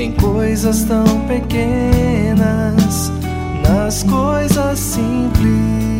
em coisas tão pequenas, nas coisas simples.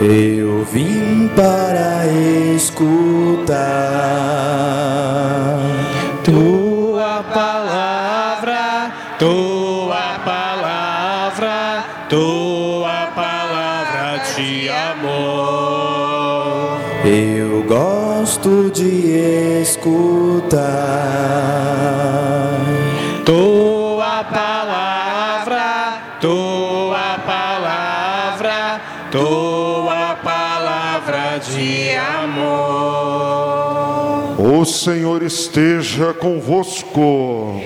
Eu vim para escutar tua palavra, escutar tua palavra, tua palavra, tua palavra de amor. O Senhor esteja convosco.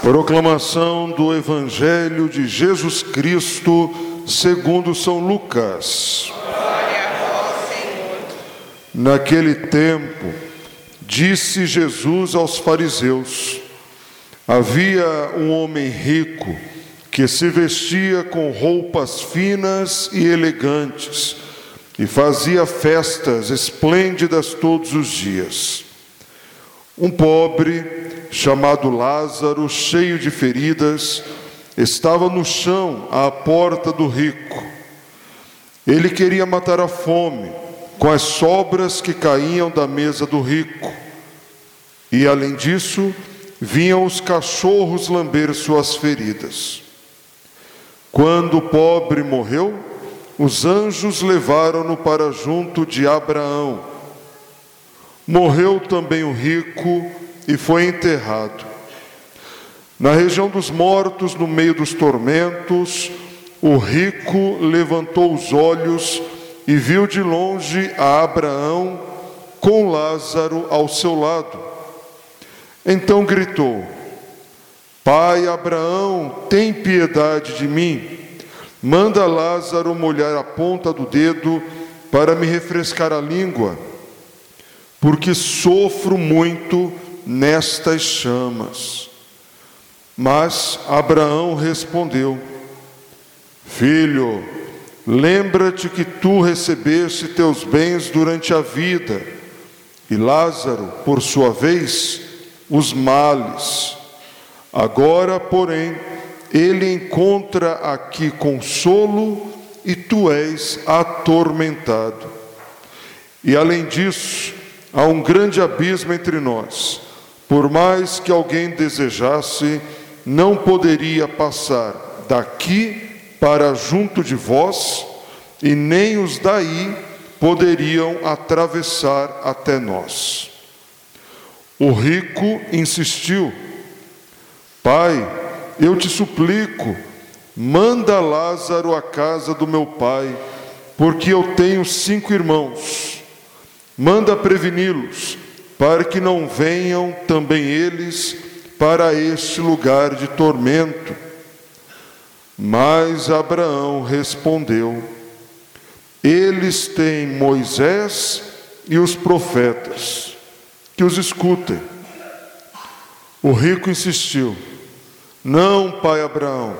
Proclamação do Evangelho de Jesus Cristo, segundo São Lucas. Naquele tempo, disse Jesus aos fariseus: Havia um homem rico que se vestia com roupas finas e elegantes e fazia festas esplêndidas todos os dias. Um pobre, chamado Lázaro, cheio de feridas, estava no chão à porta do rico. Ele queria matar a fome com as sobras que caíam da mesa do rico. E além disso, vinham os cachorros lamber suas feridas. Quando o pobre morreu, os anjos levaram-no para junto de Abraão. Morreu também o rico e foi enterrado. Na região dos mortos, no meio dos tormentos, o rico levantou os olhos e viu de longe a Abraão com Lázaro ao seu lado. Então gritou: Pai Abraão, tem piedade de mim. Manda Lázaro molhar a ponta do dedo para me refrescar a língua, porque sofro muito nestas chamas. Mas Abraão respondeu: Filho, lembra-te que tu recebeste teus bens durante a vida, e Lázaro, por sua vez, os males. Agora, porém, ele encontra aqui consolo e tu és atormentado. E além disso, há um grande abismo entre nós. Por mais que alguém desejasse, não poderia passar daqui para junto de vós, e nem os daí poderiam atravessar até nós. O rico insistiu: Pai, eu te suplico, manda Lázaro à casa do meu pai, porque eu tenho cinco irmãos. Manda preveni-los, para que não venham também eles para este lugar de tormento. Mas Abraão respondeu: Eles têm Moisés e os profetas, que os escutem. O rico insistiu: Não, pai Abraão,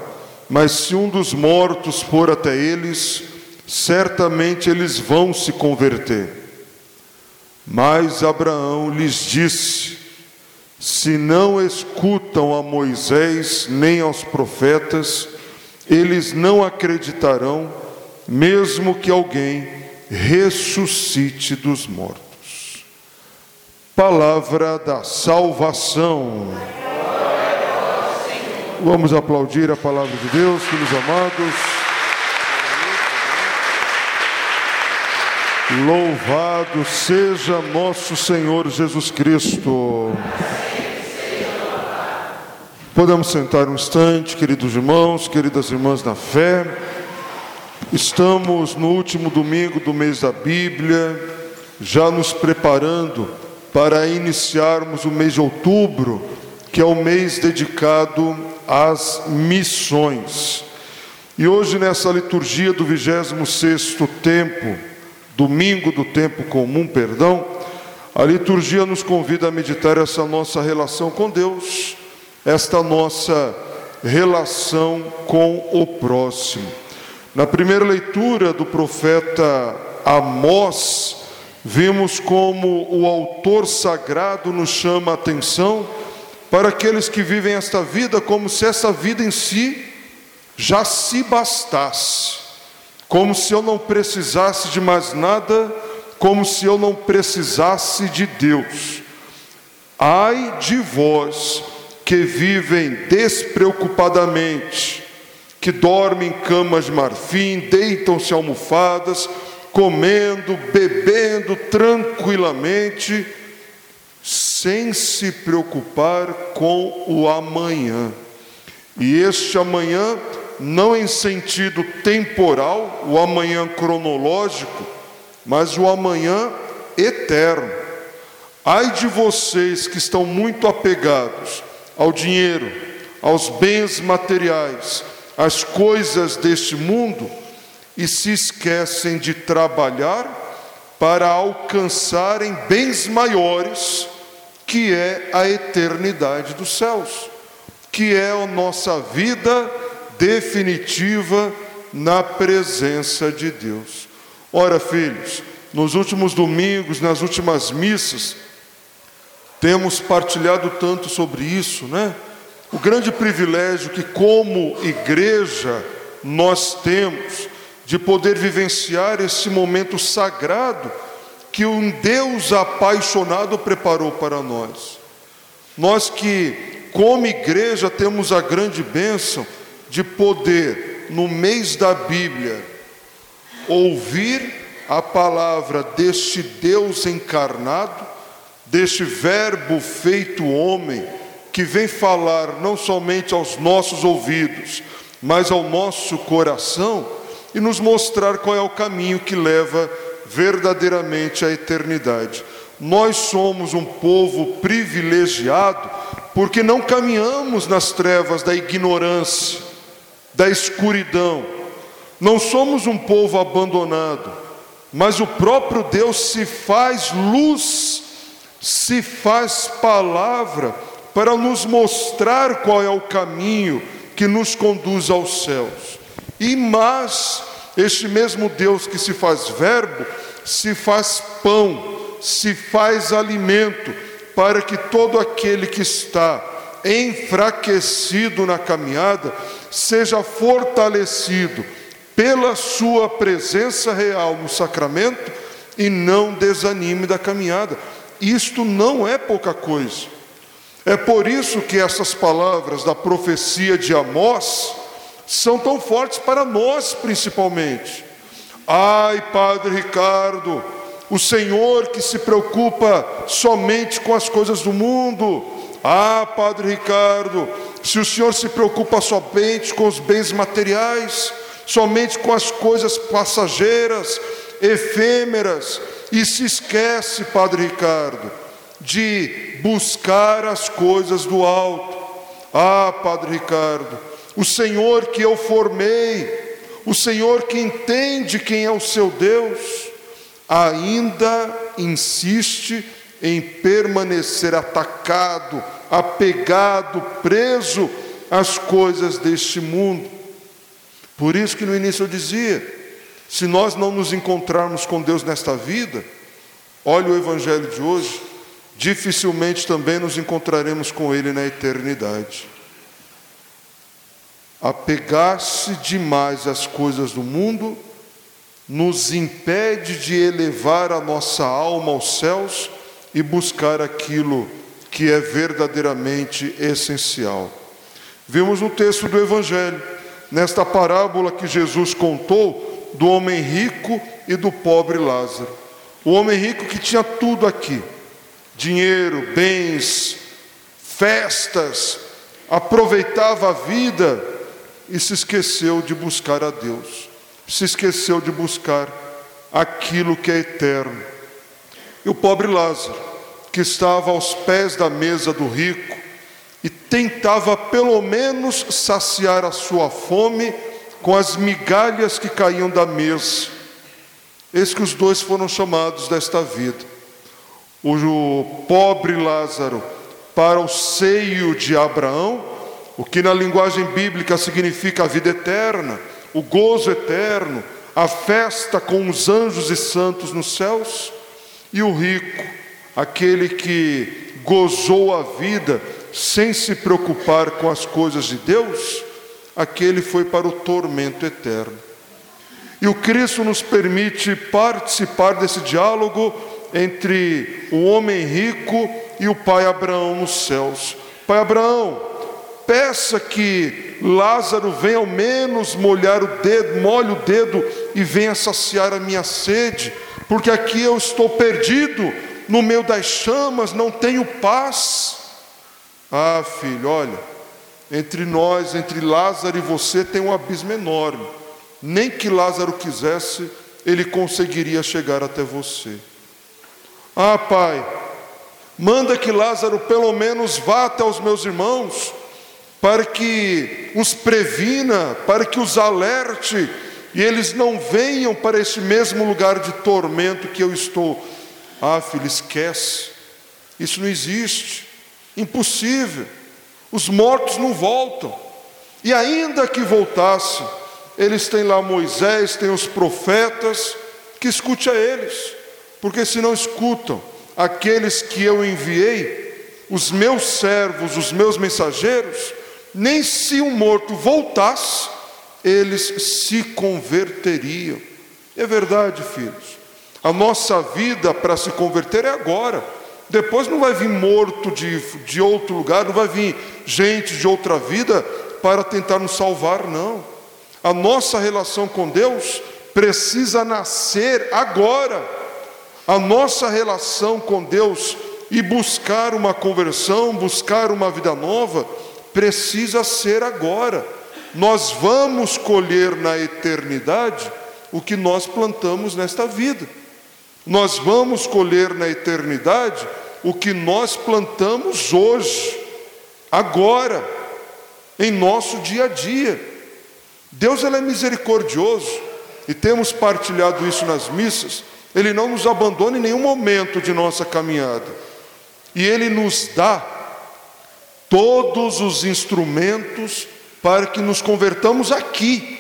mas se um dos mortos for até eles, certamente eles vão se converter. Mas Abraão lhes disse: Se não escutam a Moisés nem aos profetas, eles não acreditarão, mesmo que alguém ressuscite dos mortos. Palavra da salvação. Vamos aplaudir a palavra de Deus, filhos amados. Louvado seja nosso Senhor Jesus Cristo. Podemos sentar um instante, queridos irmãos, queridas irmãs na fé. Estamos no último domingo do mês da Bíblia, já nos preparando para iniciarmos o mês de outubro, que é o mês dedicado às missões. E hoje, nessa liturgia do 26 tempo, domingo do tempo comum, perdão, a liturgia nos convida a meditar essa nossa relação com Deus, esta nossa relação com o próximo. Na primeira leitura do profeta Amós, vimos como o autor sagrado nos chama a atenção para aqueles que vivem esta vida como se essa vida em si já se bastasse, como se eu não precisasse de mais nada, como se eu não precisasse de Deus. Ai de vós que vivem despreocupadamente, que dormem em camas de marfim, deitam-se almofadas, comendo, bebendo tranquilamente, sem se preocupar com o amanhã. E este amanhã, não em sentido temporal, o amanhã cronológico, mas o amanhã eterno. Ai de vocês que estão muito apegados ao dinheiro, aos bens materiais, as coisas deste mundo e se esquecem de trabalhar para alcançarem bens maiores, que é a eternidade dos céus, que é a nossa vida definitiva na presença de Deus. Ora, filhos, nos últimos domingos, nas últimas missas, temos partilhado tanto sobre isso, né? O grande privilégio que, como igreja, nós temos de poder vivenciar esse momento sagrado que um Deus apaixonado preparou para nós. Nós que, como igreja, temos a grande bênção de poder, no mês da Bíblia, ouvir a palavra deste Deus encarnado, deste Verbo feito homem que vem falar não somente aos nossos ouvidos, mas ao nosso coração e nos mostrar qual é o caminho que leva verdadeiramente à eternidade. Nós somos um povo privilegiado porque não caminhamos nas trevas da ignorância, da escuridão. Não somos um povo abandonado, mas o próprio Deus se faz luz, se faz palavra para nos mostrar qual é o caminho que nos conduz aos céus. E mas este mesmo Deus que se faz verbo, se faz pão, se faz alimento, para que todo aquele que está enfraquecido na caminhada seja fortalecido pela sua presença real no sacramento e não desanime da caminhada. Isto não é pouca coisa. É por isso que essas palavras da profecia de Amós são tão fortes para nós, principalmente. Ai, Padre Ricardo, o Senhor que se preocupa somente com as coisas do mundo. Ah, Padre Ricardo, se o Senhor se preocupa somente com os bens materiais, somente com as coisas passageiras, efêmeras, e se esquece, Padre Ricardo, de buscar as coisas do alto. Ah, Padre Ricardo, o Senhor que eu formei, o Senhor que entende quem é o seu Deus, ainda insiste em permanecer atacado, apegado, preso às coisas deste mundo. Por isso que no início eu dizia: se nós não nos encontrarmos com Deus nesta vida, olha o Evangelho de hoje, dificilmente também nos encontraremos com Ele na eternidade. Apegar-se demais às coisas do mundo nos impede de elevar a nossa alma aos céus e buscar aquilo que é verdadeiramente essencial. Vimos no texto do Evangelho, nesta parábola que Jesus contou do homem rico e do pobre Lázaro. O homem rico que tinha tudo aqui, dinheiro, bens, festas, aproveitava a vida e se esqueceu de buscar a Deus. se esqueceu de buscar aquilo que é eterno. E o pobre Lázaro, que estava aos pés da mesa do rico e tentava pelo menos saciar a sua fome com as migalhas que caíam da mesa. Eis que os dois foram chamados desta vida. O pobre Lázaro para o seio de Abraão, o que na linguagem bíblica significa a vida eterna, o gozo eterno, a festa com os anjos e santos nos céus, e o rico, aquele que gozou a vida sem se preocupar com as coisas de Deus, aquele foi para o tormento eterno. E o Cristo nos permite participar desse diálogo entre o homem rico e o pai Abraão nos céus. Pai Abraão, peça que Lázaro venha ao menos molhar o dedo, molhe o dedo e venha saciar a minha sede, porque aqui eu estou perdido no meio das chamas, não tenho paz. Ah, filho, olha, entre nós, entre Lázaro e você, tem um abismo enorme. Nem que Lázaro quisesse, ele conseguiria chegar até você. Ah, pai, manda que Lázaro pelo menos vá até os meus irmãos, para que os previna, para que os alerte, e eles não venham para esse mesmo lugar de tormento que eu estou. Ah, filho, esquece, isso não existe, impossível, os mortos não voltam, e ainda que voltasse, eles têm lá Moisés, têm os profetas, que escute a eles, porque se não escutam, aqueles que eu enviei, os meus servos, os meus mensageiros, nem se um morto voltasse, eles se converteriam. É verdade, filhos. A nossa vida para se converter é agora. Depois não vai vir morto de, de outro lugar, não vai vir gente de outra vida para tentar nos salvar, não. A nossa relação com Deus precisa nascer agora. A nossa relação com Deus e buscar uma conversão, buscar uma vida nova, precisa ser agora. Nós vamos colher na eternidade o que nós plantamos nesta vida. Nós vamos colher na eternidade o que nós plantamos hoje, agora, em nosso dia a dia. Deus ele é misericordioso e temos partilhado isso nas missas. Ele não nos abandona em nenhum momento de nossa caminhada. E Ele nos dá todos os instrumentos para que nos convertamos aqui,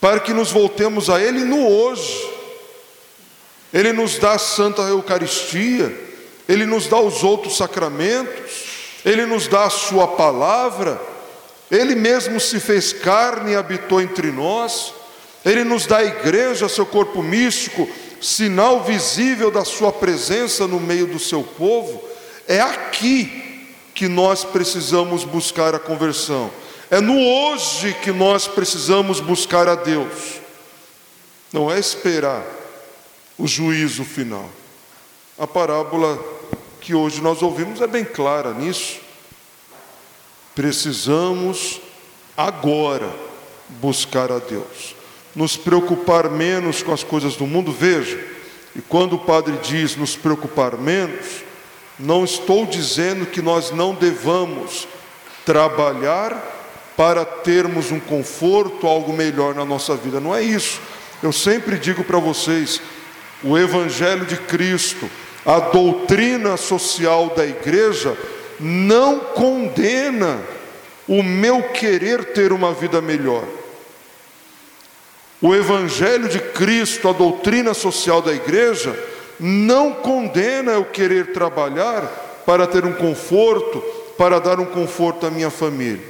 para que nos voltemos a Ele no hoje. Ele nos dá a Santa Eucaristia, Ele nos dá os outros sacramentos, Ele nos dá a Sua palavra, Ele mesmo se fez carne e habitou entre nós, Ele nos dá a igreja, seu corpo místico, sinal visível da Sua presença no meio do seu povo, é aqui que nós precisamos buscar a conversão, é no hoje que nós precisamos buscar a Deus, não é esperar o juízo final. A parábola que hoje nós ouvimos é bem clara nisso. Precisamos agora buscar a Deus nos preocupar menos com as coisas do mundo, veja, e quando o padre diz nos preocupar menos, não estou dizendo que nós não devamos trabalhar para termos um conforto, algo melhor na nossa vida, não é isso. Eu sempre digo para vocês: o Evangelho de Cristo, a doutrina social da igreja, não condena o meu querer ter uma vida melhor. O Evangelho de Cristo, a doutrina social da igreja, não condena eu querer trabalhar para ter um conforto, para dar um conforto à minha família.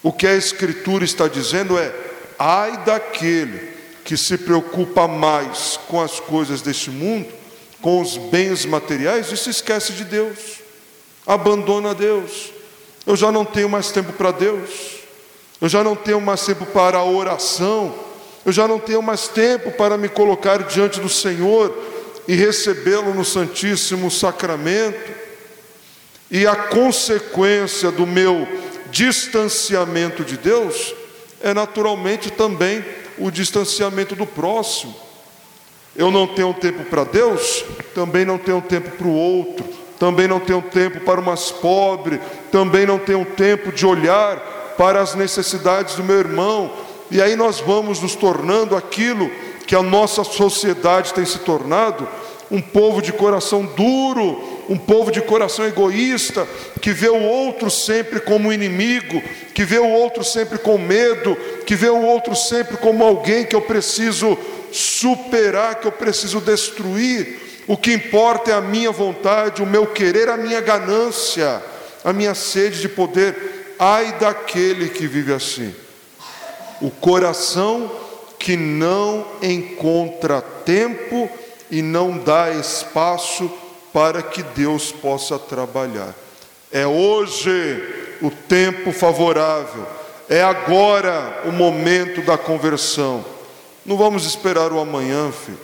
O que a Escritura está dizendo é: ai daquele que se preocupa mais com as coisas deste mundo, com os bens materiais e se esquece de Deus, abandona Deus. Eu já não tenho mais tempo para Deus, eu já não tenho mais tempo para a oração eu já não tenho mais tempo para me colocar diante do Senhor e recebê-lo no Santíssimo Sacramento. E a consequência do meu distanciamento de Deus é naturalmente também o distanciamento do próximo. Eu não tenho tempo para Deus, também não tenho tempo para o outro, também não tenho tempo para o mais pobre, também não tenho tempo de olhar para as necessidades do meu irmão. E aí nós vamos nos tornando aquilo que a nossa sociedade tem se tornado, um povo de coração duro, um povo de coração egoísta, que vê o outro sempre como inimigo, que vê o outro sempre com medo, que vê o outro sempre como alguém que eu preciso superar, que eu preciso destruir. O que importa é a minha vontade, o meu querer, a minha ganância, a minha sede de poder. Ai daquele que vive assim. O coração que não encontra tempo e não dá espaço para que Deus possa trabalhar. É hoje o tempo favorável, é agora o momento da conversão. Não vamos esperar o amanhã, filhos.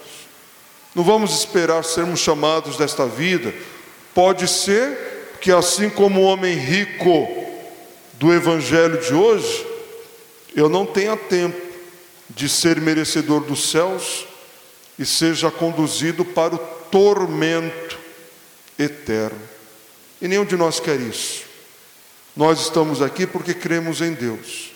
Não vamos esperar sermos chamados desta vida. Pode ser que, assim como o homem rico do evangelho de hoje, eu não tenha tempo de ser merecedor dos céus e seja conduzido para o tormento eterno. E nenhum de nós quer isso. Nós estamos aqui porque cremos em Deus.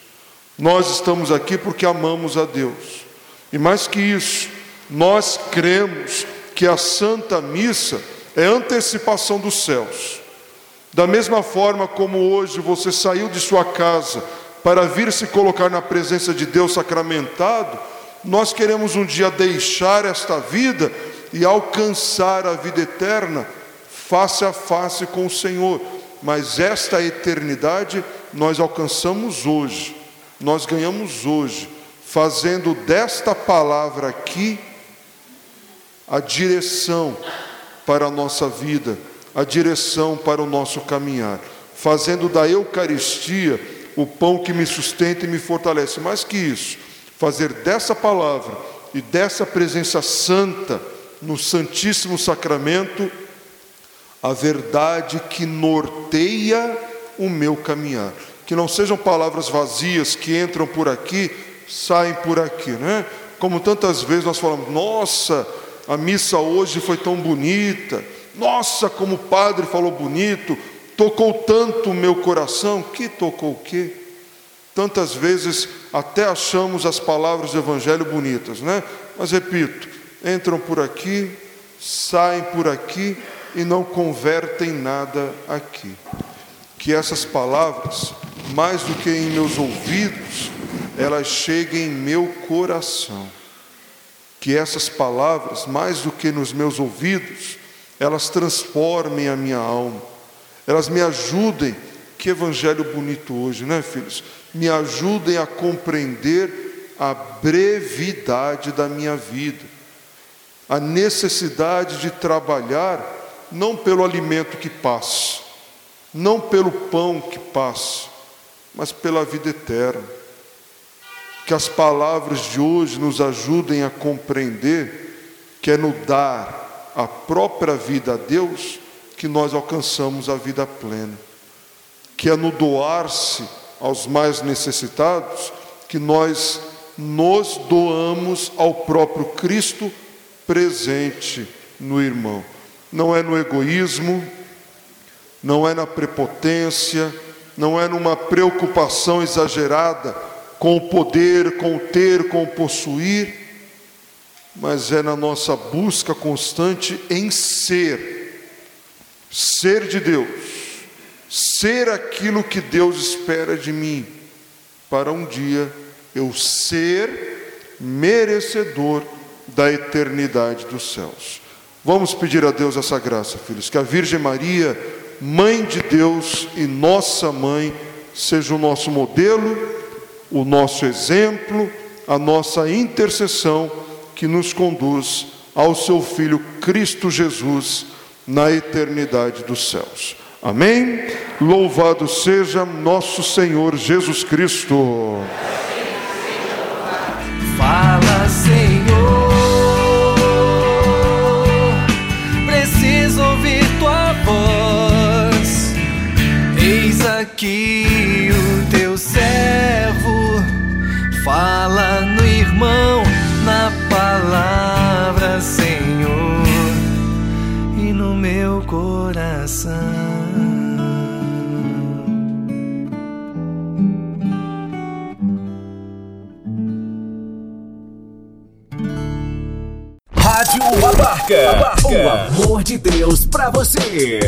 Nós estamos aqui porque amamos a Deus. E mais que isso, nós cremos que a Santa Missa é antecipação dos céus. Da mesma forma como hoje você saiu de sua casa para vir se colocar na presença de Deus sacramentado, nós queremos um dia deixar esta vida e alcançar a vida eterna face a face com o Senhor. Mas esta eternidade nós alcançamos hoje, nós ganhamos hoje, fazendo desta palavra aqui a direção para a nossa vida, a direção para o nosso caminhar, fazendo da Eucaristia o pão que me sustenta e me fortalece. Mais que isso, fazer dessa palavra e dessa presença santa no Santíssimo Sacramento a verdade que norteia o meu caminhar. Que não sejam palavras vazias que entram por aqui, saem por aqui, né? Como tantas vezes nós falamos, nossa, a missa hoje foi tão bonita, nossa, como o padre falou bonito, tocou tanto o meu coração, que tocou o quê? Tantas vezes até achamos as palavras do Evangelho bonitas, né? Mas repito, entram por aqui, saem por aqui e não convertem nada aqui. Que essas palavras, mais do que em meus ouvidos, elas cheguem em meu coração. Que essas palavras, mais do que nos meus ouvidos, elas transformem a minha alma, elas me ajudem. Que evangelho bonito hoje, né, filhos? me ajudem a compreender a brevidade da minha vida, a necessidade de trabalhar não pelo alimento que passa, não pelo pão que passa, mas pela vida eterna. Que as palavras de hoje nos ajudem a compreender que é no dar a própria vida a Deus que nós alcançamos a vida plena, que é no doar-se aos mais necessitados, que nós nos doamos ao próprio Cristo presente no irmão. Não é no egoísmo, não é na prepotência, não é numa preocupação exagerada com o poder, com o ter, com o possuir, mas é na nossa busca constante em ser, ser de Deus ser aquilo que Deus espera de mim, para um dia eu ser merecedor da eternidade dos céus. Vamos pedir a Deus essa graça, filhos, que a Virgem Maria, Mãe de Deus e nossa mãe, seja o nosso modelo, o nosso exemplo, a nossa intercessão que nos conduz ao seu Filho Cristo Jesus na eternidade dos céus. Amém? Louvado seja nosso Senhor Jesus Cristo. De Deus pra você.